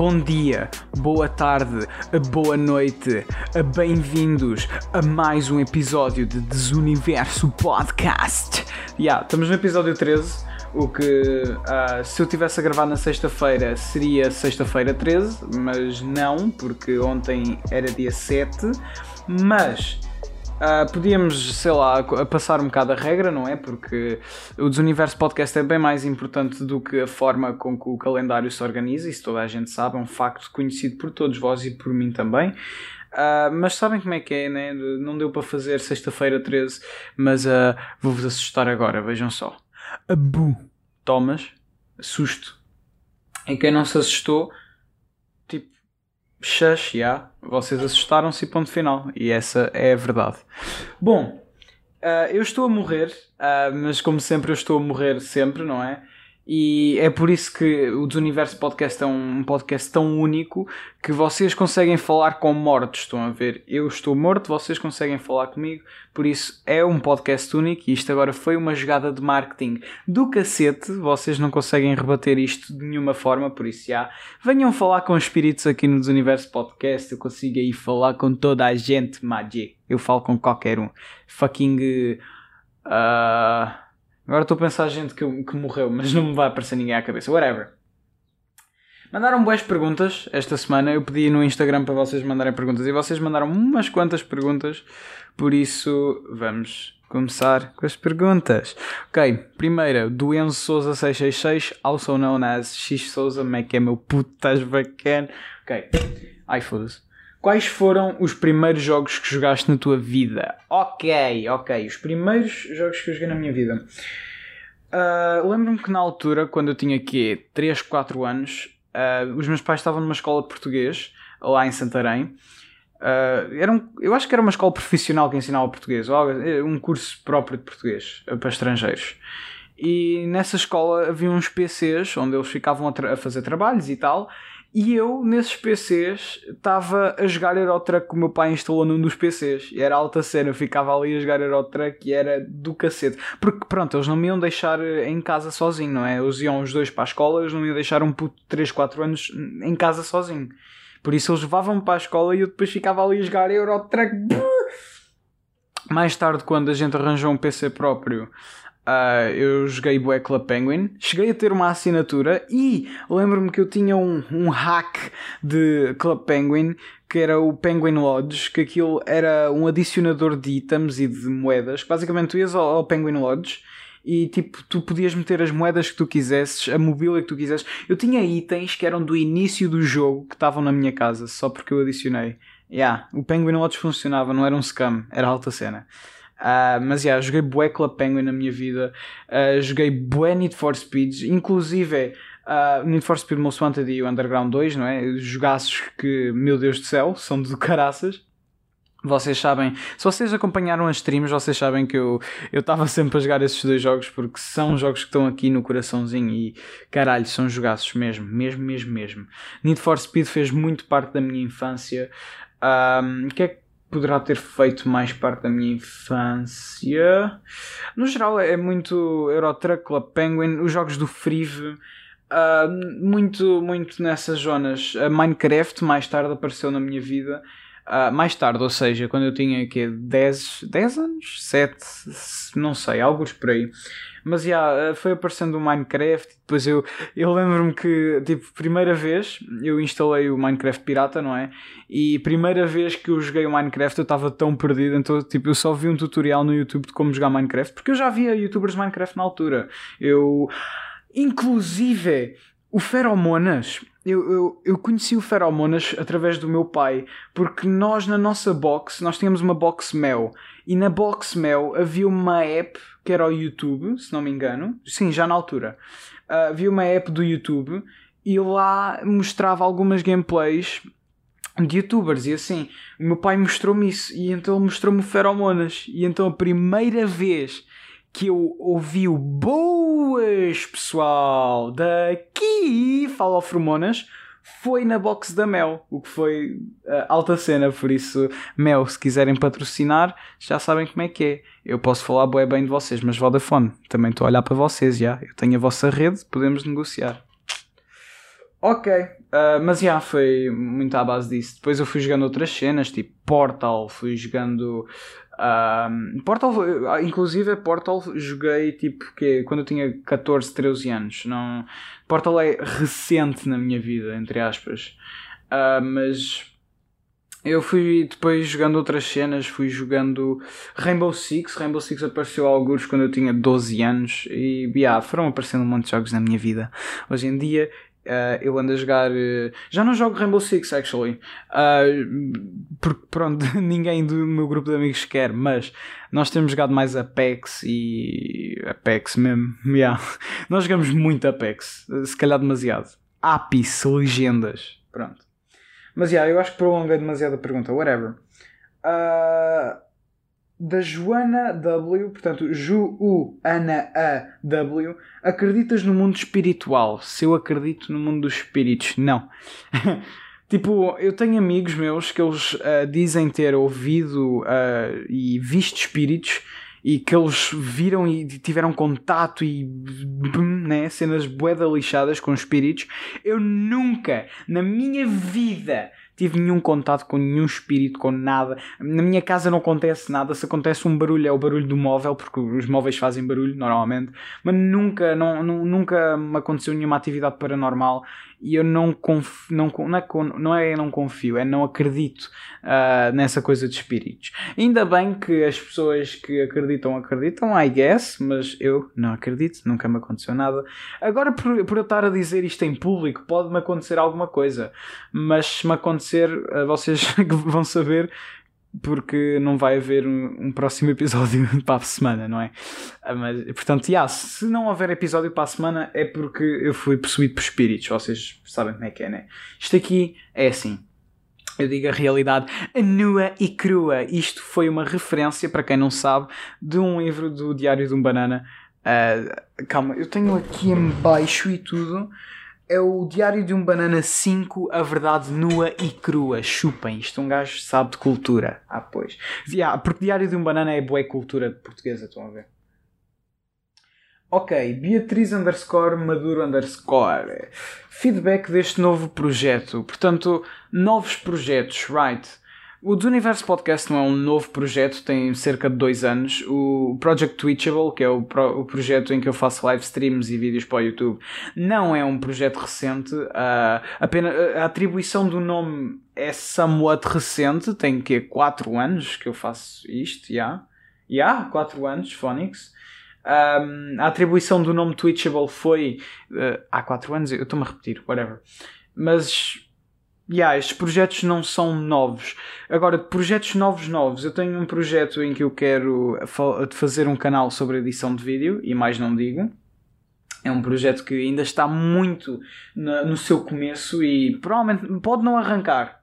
bom dia, boa tarde, boa noite, bem-vindos a mais um episódio de Desuniverso Podcast. Yeah, estamos no episódio 13, o que uh, se eu tivesse a gravar na sexta-feira seria sexta-feira 13, mas não, porque ontem era dia 7, mas Uh, podíamos, sei lá, passar um bocado a regra, não é? Porque o Desuniverso Podcast é bem mais importante do que a forma com que o calendário se organiza, isso toda a gente sabe, é um facto conhecido por todos vós e por mim também. Uh, mas sabem como é que é, né? Não deu para fazer sexta-feira 13, mas uh, vou-vos assustar agora, vejam só. Abu, Thomas, susto. E quem não se assustou, shush, yeah, vocês assustaram-se ponto final. E essa é a verdade. Bom, uh, eu estou a morrer, uh, mas como sempre eu estou a morrer sempre, não é? E é por isso que o Desuniverso Podcast é um podcast tão único que vocês conseguem falar com mortos. Estão a ver? Eu estou morto, vocês conseguem falar comigo. Por isso é um podcast único e isto agora foi uma jogada de marketing do cacete. Vocês não conseguem rebater isto de nenhuma forma, por isso já. Venham falar com espíritos aqui no Desuniverso Podcast. Eu consigo aí falar com toda a gente, Magic. Eu falo com qualquer um. Fucking. Uh Agora estou a pensar gente que, que morreu, mas não me vai aparecer ninguém à cabeça. Whatever. Mandaram boas perguntas esta semana. Eu pedi no Instagram para vocês mandarem perguntas e vocês mandaram umas quantas perguntas. Por isso, vamos começar com as perguntas. Ok, primeira, do Enzo Souza 666, also known as X Souza, como é que é meu puto, estás bacana? Ok, ai foda-se. Quais foram os primeiros jogos que jogaste na tua vida? Ok, ok. Os primeiros jogos que eu joguei na minha vida. Uh, Lembro-me que na altura, quando eu tinha aqui 3, 4 anos, uh, os meus pais estavam numa escola de português, lá em Santarém. Uh, era um, eu acho que era uma escola profissional que ensinava português, ou um curso próprio de português para estrangeiros. E nessa escola havia uns PCs onde eles ficavam a, a fazer trabalhos e tal, e eu, nesses PCs, estava a jogar Eurotruck que o meu pai instalou num dos PCs. E era alta cena, eu ficava ali a jogar Eurotruck e era do cacete. Porque, pronto, eles não me iam deixar em casa sozinho, não é? Eles iam os dois para a escola, eles não me iam deixar um puto de 3, 4 anos em casa sozinho. Por isso eles levavam-me para a escola e eu depois ficava ali a jogar Eurotruck. Mais tarde, quando a gente arranjou um PC próprio, Uh, eu joguei Bué Club Penguin, cheguei a ter uma assinatura e lembro-me que eu tinha um, um hack de Club Penguin que era o Penguin Lodge, que aquilo era um adicionador de itens e de moedas. Basicamente, tu ias ao, ao Penguin Lodge e tipo, tu podias meter as moedas que tu quisesses, a mobília que tu quisesses. Eu tinha itens que eram do início do jogo que estavam na minha casa, só porque eu adicionei. Yeah, o Penguin Lodge funcionava, não era um scam, era alta cena. Uh, mas yeah, joguei bué Club Penguin na minha vida, uh, joguei bué Need for Speeds, inclusive uh, Need for Speed Most Wanted e o Underground 2, não é? Jogaços que, meu Deus do céu, são de caraças. Vocês sabem, se vocês acompanharam as streams, vocês sabem que eu estava sempre a jogar esses dois jogos porque são jogos que estão aqui no coraçãozinho e caralho, são jogaços mesmo, mesmo, mesmo, mesmo. Need for Speed fez muito parte da minha infância. O que é que poderá ter feito mais parte da minha infância. No geral, é muito Eurotruck, Club Penguin, os jogos do Frive. Uh, muito, muito nessas zonas. A Minecraft mais tarde apareceu na minha vida. Uh, mais tarde, ou seja, quando eu tinha aqui 10, 10 anos, 7, não sei, alguns por aí. Mas já, yeah, foi aparecendo o Minecraft. Depois eu, eu lembro-me que, tipo, primeira vez eu instalei o Minecraft Pirata, não é? E primeira vez que eu joguei o Minecraft eu estava tão perdido. Então, tipo, eu só vi um tutorial no YouTube de como jogar Minecraft. Porque eu já via youtubers Minecraft na altura. Eu. Inclusive, o Feromonas, eu, eu, eu conheci o Feromonas através do meu pai, porque nós na nossa box, nós tínhamos uma box Mel, e na box Mel havia uma app que era o YouTube, se não me engano, sim, já na altura, uh, havia uma app do YouTube e lá mostrava algumas gameplays de youtubers. E assim, o meu pai mostrou-me isso. E então mostrou-me o Feromonas. E então a primeira vez que eu ouvi o boas pessoal daqui fala Feromonas foi na box da Mel, o que foi uh, alta cena, por isso, Mel, se quiserem patrocinar, já sabem como é que é. Eu posso falar bué bem de vocês, mas Vodafone, também estou a olhar para vocês, já. Eu tenho a vossa rede, podemos negociar. Ok, Uh, mas já, foi muito à base disso. Depois eu fui jogando outras cenas, tipo Portal, fui jogando. Uh, Portal, inclusive Portal joguei tipo que quando eu tinha 14, 13 anos. Não, Portal é recente na minha vida, entre aspas. Uh, mas eu fui depois jogando outras cenas, fui jogando Rainbow Six. Rainbow Six apareceu a alguns quando eu tinha 12 anos e yeah, foram aparecendo um monte de jogos na minha vida. Hoje em dia Uh, eu ando a jogar. Uh, já não jogo Rainbow Six, actually. Uh, porque, pronto, ninguém do meu grupo de amigos quer, mas nós temos jogado mais Apex e. Apex mesmo. Yeah. Nós jogamos muito Apex, se calhar demasiado. Ápice, legendas. Pronto. Mas yeah, eu acho que prolonguei demasiado a pergunta. Whatever. Uh, da Joana W, portanto, Ju-U-Ana A W, acreditas no mundo espiritual? Se eu acredito no mundo dos espíritos, não. tipo, eu tenho amigos meus que eles uh, dizem ter ouvido uh, e visto espíritos e que eles viram e tiveram contato e né, cenas boeda lixadas com espíritos. Eu nunca, na minha vida, tive nenhum contato com nenhum espírito, com nada. Na minha casa não acontece nada. Se acontece um barulho, é o barulho do móvel, porque os móveis fazem barulho normalmente. Mas nunca, não, nunca me aconteceu nenhuma atividade paranormal e eu não confio, não, não, é, não é não confio, é não acredito uh, nessa coisa de espíritos. Ainda bem que as pessoas que acreditam, acreditam, I guess, mas eu não acredito, nunca me aconteceu nada. Agora, por, por eu estar a dizer isto em público, pode-me acontecer alguma coisa, mas se me acontecer, uh, vocês vão saber porque não vai haver um, um, próximo episódio para a semana, não é? Ah, mas, portanto, yeah, se não houver episódio para a semana é porque eu fui possuído por espíritos, vocês sabem como é que é, né? Isto aqui é assim. Eu digo a realidade nua e crua. Isto foi uma referência, para quem não sabe, de um livro do Diário de um Banana. Uh, calma, eu tenho aqui em baixo e tudo é o Diário de um Banana 5, a verdade nua e crua. Chupem, isto um gajo sabe de cultura. Ah, pois. Yeah, porque Diário de um Banana é boa cultura portuguesa, estão a ver? Ok, Beatriz underscore Maduro underscore. Feedback deste novo projeto. Portanto, novos projetos, right? O Universo Podcast não é um novo projeto, tem cerca de dois anos. O Project Twitchable, que é o, pro, o projeto em que eu faço live streams e vídeos para o YouTube, não é um projeto recente. Uh, apenas, a atribuição do nome é somewhat recente, tem que 4 anos que eu faço isto, já. Yeah. Já, yeah, 4 anos, Phonics. Um, a atribuição do nome Twitchable foi uh, há 4 anos, eu estou-me a repetir, whatever. Mas yeah, estes projetos não são novos. Agora, projetos novos, novos, eu tenho um projeto em que eu quero fazer um canal sobre edição de vídeo e mais não digo. É um projeto que ainda está muito no seu começo e provavelmente pode não arrancar,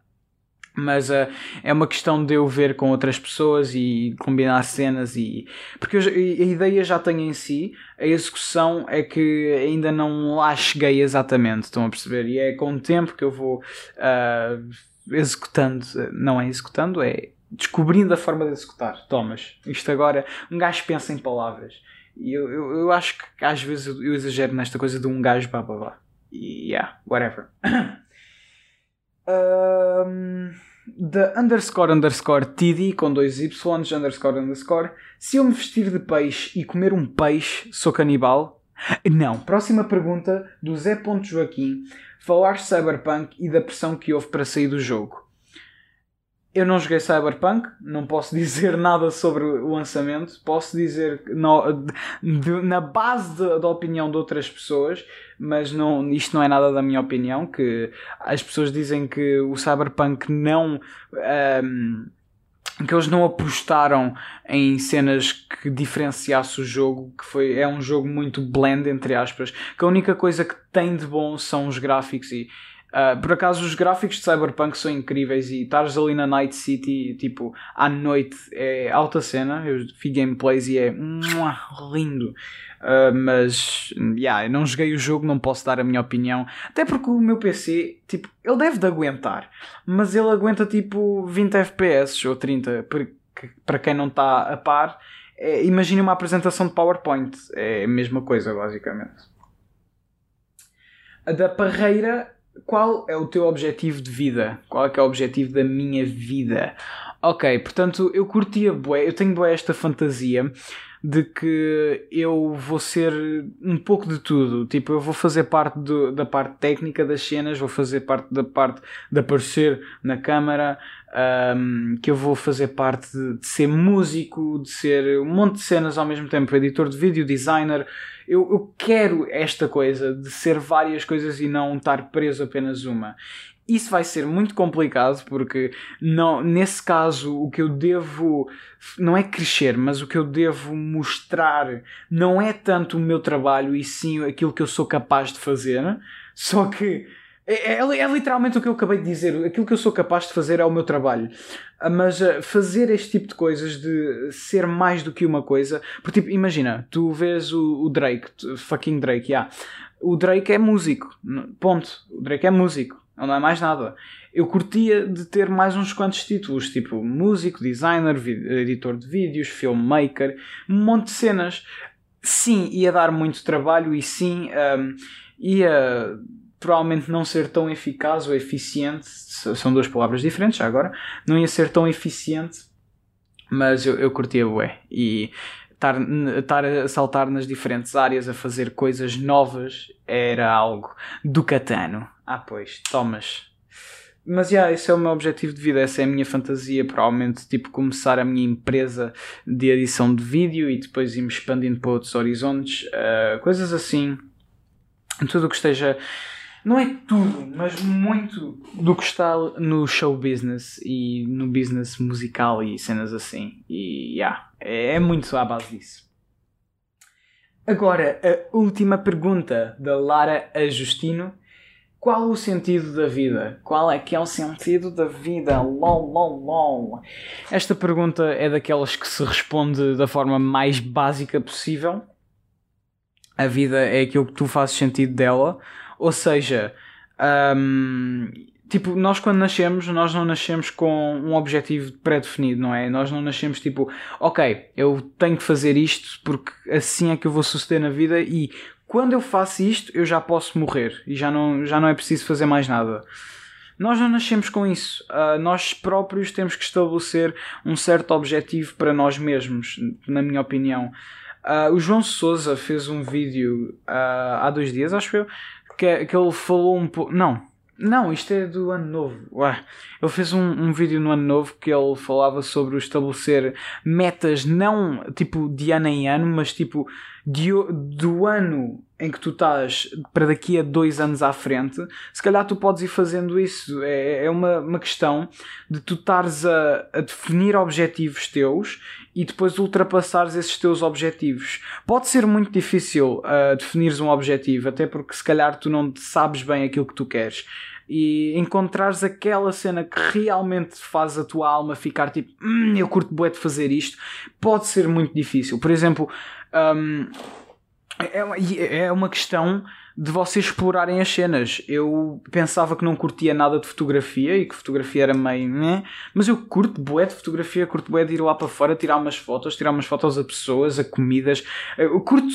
mas uh, é uma questão de eu ver com outras pessoas e combinar cenas e porque eu, a ideia já tenho em si a execução é que ainda não lá cheguei exatamente estão a perceber? E é com o tempo que eu vou uh, executando não é executando é descobrindo a forma de executar. Thomas isto agora um gajo pensa em palavras. E eu, eu, eu acho que às vezes eu, exagero nesta coisa de um gajo babá e yeah whatever. Um, da underscore underscore TD com dois Y underscore underscore. Se eu me vestir de peixe e comer um peixe, sou canibal? Não. Próxima pergunta do Zé Joaquim. Falar Cyberpunk e da pressão que houve para sair do jogo. Eu não joguei Cyberpunk, não posso dizer nada sobre o lançamento. Posso dizer de, na base da opinião de outras pessoas, mas não, isto não é nada da minha opinião. Que as pessoas dizem que o Cyberpunk não. Um, que eles não apostaram em cenas que diferenciasse o jogo, que foi, é um jogo muito blend, entre aspas, que a única coisa que tem de bom são os gráficos e Uh, por acaso os gráficos de Cyberpunk são incríveis e estares ali na Night City, tipo, à noite é alta cena. Eu vi gameplays e é lindo. Uh, mas, yeah, eu não joguei o jogo, não posso dar a minha opinião. Até porque o meu PC, tipo, ele deve de aguentar, mas ele aguenta tipo 20 FPS ou 30, porque, para quem não está a par. É, imagine uma apresentação de PowerPoint, é a mesma coisa, basicamente. A da Parreira qual é o teu objetivo de vida? Qual é que é o objetivo da minha vida? Ok, portanto, eu curtia bué, eu tenho bué esta fantasia de que eu vou ser um pouco de tudo. Tipo, eu vou fazer parte do, da parte técnica das cenas, vou fazer parte da parte de aparecer na câmara, um, que eu vou fazer parte de, de, ser músico, de ser um monte de cenas ao mesmo tempo, editor de vídeo, designer. Eu, eu quero esta coisa de ser várias coisas e não estar preso apenas uma. Isso vai ser muito complicado porque não, nesse caso o que eu devo não é crescer, mas o que eu devo mostrar não é tanto o meu trabalho e sim aquilo que eu sou capaz de fazer. Só que é, é, é, literalmente o que eu acabei de dizer. Aquilo que eu sou capaz de fazer é o meu trabalho. Ah, mas ah, fazer este tipo de coisas, de ser mais do que uma coisa. Porque, tipo, imagina, tu vês o, o Drake, fucking Drake, yeah. O Drake é músico. Ponto. O Drake é músico não é mais nada. Eu curtia de ter mais uns quantos títulos, tipo músico, designer, editor de vídeos, filmmaker, um monte de cenas. Sim, ia dar muito trabalho e sim, um, ia provavelmente não ser tão eficaz ou eficiente. São duas palavras diferentes já agora. Não ia ser tão eficiente, mas eu, eu curtia bué. E estar, estar a saltar nas diferentes áreas a fazer coisas novas era algo do catano. Ah, pois, tomas. Mas, já, yeah, esse é o meu objetivo de vida, essa é a minha fantasia, provavelmente, tipo, começar a minha empresa de edição de vídeo e depois ir-me expandindo para outros horizontes, uh, coisas assim. Tudo o que esteja não é tudo, mas muito do que está no show business e no business musical e cenas assim. E yeah, é, é muito à base disso. Agora, a última pergunta da Lara Ajustino. Qual o sentido da vida? Qual é que é o sentido da vida? Lol, lol, lol. Esta pergunta é daquelas que se responde da forma mais básica possível. A vida é aquilo que tu fazes sentido dela ou seja, um, tipo, nós quando nascemos, nós não nascemos com um objetivo pré-definido, não é? Nós não nascemos tipo, ok, eu tenho que fazer isto porque assim é que eu vou suceder na vida e quando eu faço isto eu já posso morrer e já não, já não é preciso fazer mais nada. Nós não nascemos com isso. Uh, nós próprios temos que estabelecer um certo objetivo para nós mesmos, na minha opinião. Uh, o João Souza fez um vídeo uh, há dois dias, acho eu, que, que ele falou um pouco. Não, não, isto é do ano novo. Ué. Ele fez um, um vídeo no ano novo que ele falava sobre estabelecer metas não tipo de ano em ano, mas tipo de, do ano em que tu estás para daqui a dois anos à frente. Se calhar tu podes ir fazendo isso. É, é uma, uma questão de tu estares a, a definir objetivos teus e depois ultrapassares esses teus objetivos. Pode ser muito difícil uh, definires um objetivo, até porque se calhar tu não sabes bem aquilo que tu queres. E encontrares aquela cena que realmente faz a tua alma ficar tipo, hum, eu curto bué de fazer isto, pode ser muito difícil. Por exemplo, um, é, é uma questão de vocês explorarem as cenas. Eu pensava que não curtia nada de fotografia e que fotografia era meio. Né? Mas eu curto bué de fotografia, curto bué de ir lá para fora tirar umas fotos, tirar umas fotos a pessoas, a comidas. Eu curto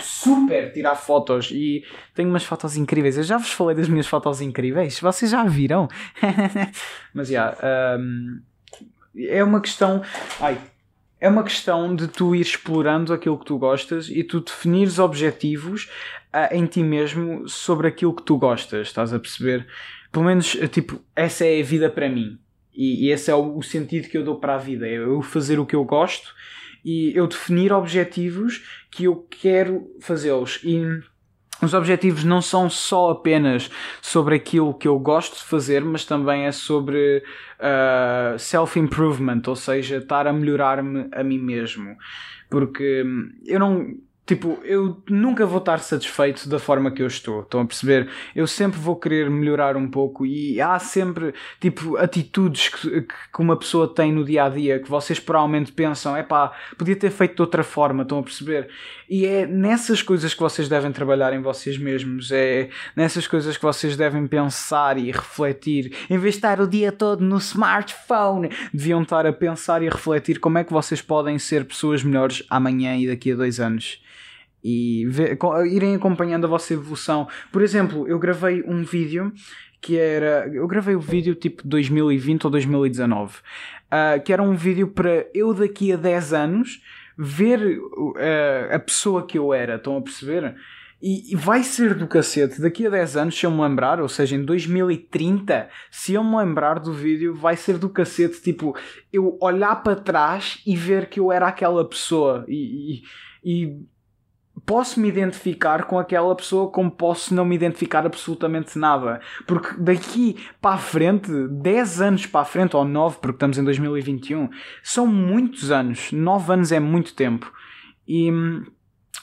super tirar fotos e tenho umas fotos incríveis. Eu já vos falei das minhas fotos incríveis, vocês já viram? Mas já. Yeah, um, é uma questão. Ai, é uma questão de tu ir explorando aquilo que tu gostas e tu definires objetivos uh, em ti mesmo sobre aquilo que tu gostas, estás a perceber? Pelo menos, eh, tipo, essa é a vida para mim. E, e esse é o, o, sentido que eu dou para a vida. É eu fazer o que eu gosto e eu definir objetivos que eu quero fazê-los. E os objetivos não são só apenas sobre aquilo que eu gosto de fazer, mas também é sobre uh, self-improvement, ou seja, estar a melhorar-me a mim mesmo. Porque eu não Tipo, eu nunca vou estar satisfeito da forma que eu estou. Estão a perceber? Eu sempre vou querer melhorar um pouco e há sempre, tipo, atitudes que, que uma pessoa tem no dia a dia que vocês provavelmente pensam, é pá, podia ter feito de outra forma. Estão a perceber? E é nessas coisas que vocês devem trabalhar em vocês mesmos. É nessas coisas que vocês devem pensar e refletir. Em vez de estar o dia todo no smartphone, deviam estar a pensar e refletir como é que vocês podem ser pessoas melhores amanhã e daqui a dois anos. E ver, irem acompanhando a vossa evolução. Por exemplo, eu gravei um vídeo que era. Eu gravei o vídeo tipo 2020 ou 2019, uh, que era um vídeo para eu daqui a 10 anos ver uh, a pessoa que eu era. Estão a perceber? E, vai ser do cacete. Daqui a 10 anos, se eu me lembrar, ou seja, em 2030, se eu me lembrar do vídeo, vai ser do cacete. Tipo, eu olhar para trás e ver que eu era aquela pessoa. E, e posso me identificar com aquela pessoa como posso não me identificar absolutamente nada. Porque daqui para a frente, 10 anos para a frente, ou 9, porque estamos em 2021, são muitos anos. 9 anos é muito tempo. E hum,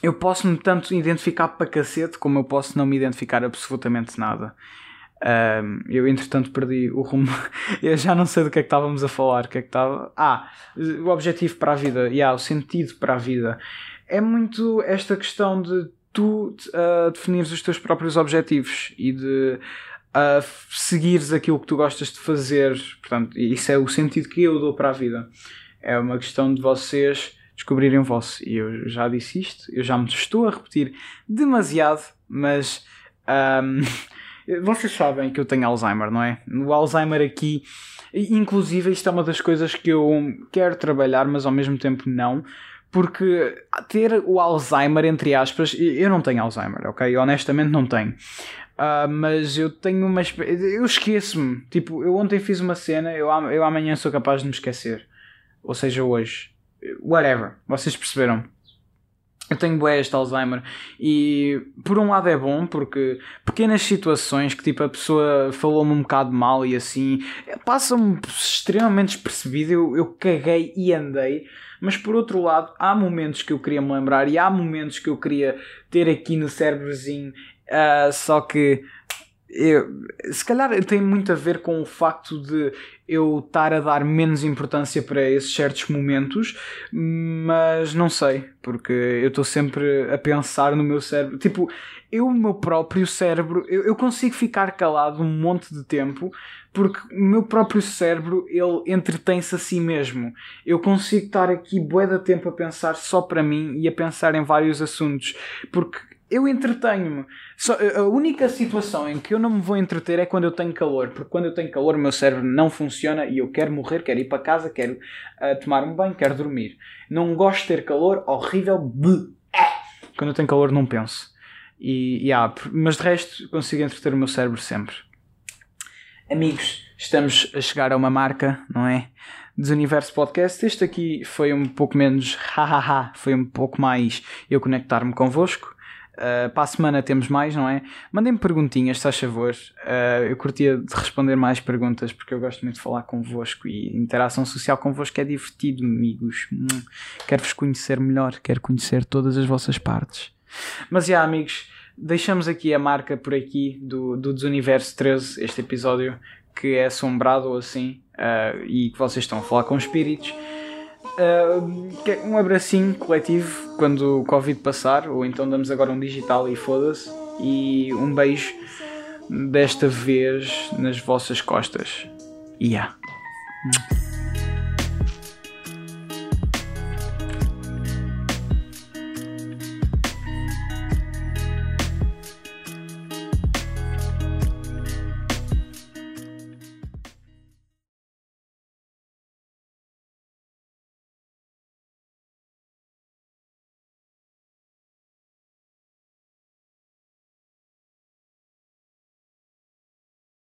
eu posso me tanto identificar para cacete como eu posso não me identificar absolutamente nada. Um, eu entretanto perdi o rumo. eu já não sei do que é que estávamos a falar. O que é que estava. Ah, o objetivo para a vida. Yeah, o sentido para a vida é muito esta questão de tu uh, definires os teus próprios objetivos e de uh, seguires aquilo que tu gostas de fazer. Portanto, isso é o sentido que eu dou para a vida. É uma questão de vocês descobrirem o vosso. E eu já disse isto, eu já me estou a repetir demasiado, mas um, vocês sabem que eu tenho Alzheimer, não é? O Alzheimer aqui, inclusive, isto é uma das coisas que eu quero trabalhar, mas ao mesmo tempo não porque ter o Alzheimer, entre aspas, eu não tenho Alzheimer, ok? Honestamente não tenho. Uh, mas eu tenho uma. Eu esqueço-me. Tipo, eu ontem fiz uma cena, eu, eu amanhã sou capaz de me esquecer. Ou seja, hoje. Whatever. Vocês perceberam? Eu tenho bué este Alzheimer e por um lado é bom porque pequenas situações que tipo a pessoa falou-me um bocado mal e assim passam-me extremamente despercebido, eu, eu caguei e andei mas por outro lado, há momentos que eu queria me lembrar e há momentos que eu queria ter aqui no cérebrozinho, uh, só que eu, se calhar tem muito a ver com o facto de eu estar a dar menos importância para esses certos momentos, mas não sei, porque eu estou sempre a pensar no meu cérebro. Tipo, eu, o meu próprio cérebro, eu, eu consigo ficar calado um monte de tempo porque o meu próprio cérebro ele entretém-se a si mesmo. Eu consigo estar aqui bué de tempo a pensar só para mim e a pensar em vários assuntos, porque eu entretenho-me. A única situação em que eu não me vou entreter é quando eu tenho calor, porque quando eu tenho calor o meu cérebro não funciona e eu quero morrer, quero ir para casa, quero uh, tomar um banho, quero dormir. Não gosto de ter calor, horrível. Quando eu tenho calor não penso. E, yeah, mas de resto consigo entreter o meu cérebro sempre. Amigos, estamos a chegar a uma marca, não é? Desuniverso Podcast. Este aqui foi um pouco menos hahaha, foi um pouco mais eu conectar-me convosco. Uh, para a semana temos mais, não é? Mandem-me perguntinhas, se faz favor. Uh, eu curtia de responder mais perguntas porque eu gosto muito de falar convosco e interação social convosco é divertido, amigos. Hum, quero-vos conhecer melhor, quero conhecer todas as vossas partes. Mas já, amigos deixamos aqui a marca por aqui do, do Desuniverso 13, este episódio que é assombrado assim uh, e que vocês estão a falar com espíritos. Uh, um abracinho coletivo quando o Covid passar, ou então damos agora um digital e foda-se. E um beijo desta vez nas vossas costas. Yeah.